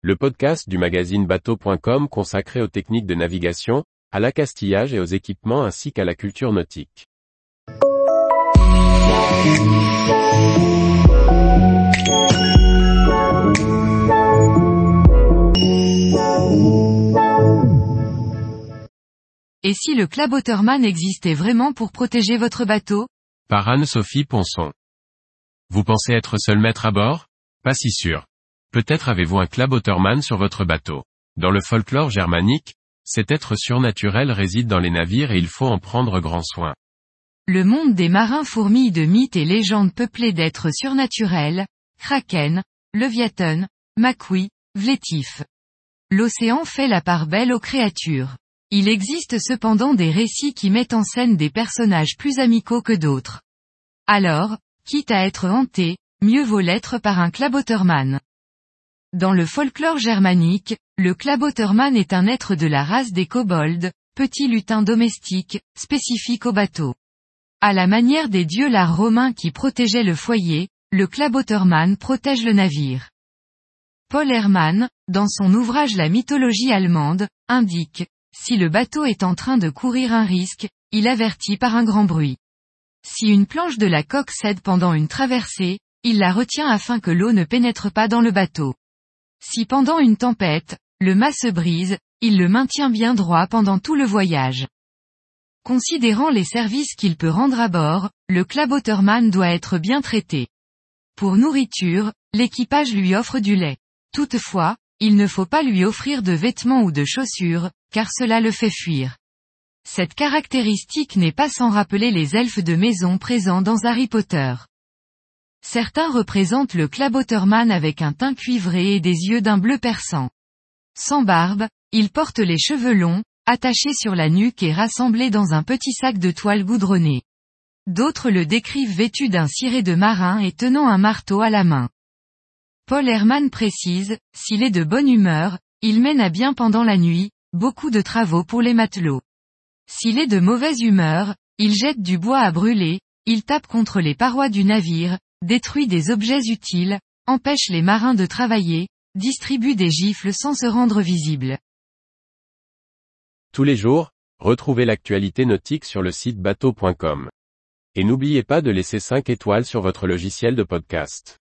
le podcast du magazine bateau.com consacré aux techniques de navigation, à l'accastillage et aux équipements ainsi qu'à la culture nautique. Et si le Club existait vraiment pour protéger votre bateau? Par Anne-Sophie Ponson. Vous pensez être seul maître à bord? Pas si sûr. Peut-être avez-vous un Club sur votre bateau. Dans le folklore germanique, cet être surnaturel réside dans les navires et il faut en prendre grand soin. Le monde des marins fourmille de mythes et légendes peuplées d'êtres surnaturels, kraken, leviathan, makui, vlétif. L'océan fait la part belle aux créatures. Il existe cependant des récits qui mettent en scène des personnages plus amicaux que d'autres. Alors, quitte à être hanté, mieux vaut l'être par un Klaboterman. Dans le folklore germanique, le Klaboterman est un être de la race des kobolds, petits lutins domestiques, spécifiques au bateau. À la manière des dieux l'art romains qui protégeaient le foyer, le Klaboterman protège le navire. Paul Hermann, dans son ouvrage La mythologie allemande, indique, si le bateau est en train de courir un risque, il avertit par un grand bruit. Si une planche de la coque cède pendant une traversée, il la retient afin que l'eau ne pénètre pas dans le bateau. Si pendant une tempête, le mât se brise, il le maintient bien droit pendant tout le voyage. Considérant les services qu'il peut rendre à bord, le Klaboterman doit être bien traité. Pour nourriture, l'équipage lui offre du lait. Toutefois, il ne faut pas lui offrir de vêtements ou de chaussures, car cela le fait fuir. Cette caractéristique n'est pas sans rappeler les elfes de maison présents dans Harry Potter. Certains représentent le Klaboterman avec un teint cuivré et des yeux d'un bleu perçant. Sans barbe, il porte les cheveux longs, attachés sur la nuque et rassemblés dans un petit sac de toile goudronnée. D'autres le décrivent vêtu d'un ciré de marin et tenant un marteau à la main. Paul Herman précise, s'il est de bonne humeur, il mène à bien pendant la nuit, beaucoup de travaux pour les matelots. S'il est de mauvaise humeur, il jette du bois à brûler, il tape contre les parois du navire, détruit des objets utiles, empêche les marins de travailler, distribue des gifles sans se rendre visible. Tous les jours, retrouvez l'actualité nautique sur le site bateau.com. Et n'oubliez pas de laisser 5 étoiles sur votre logiciel de podcast.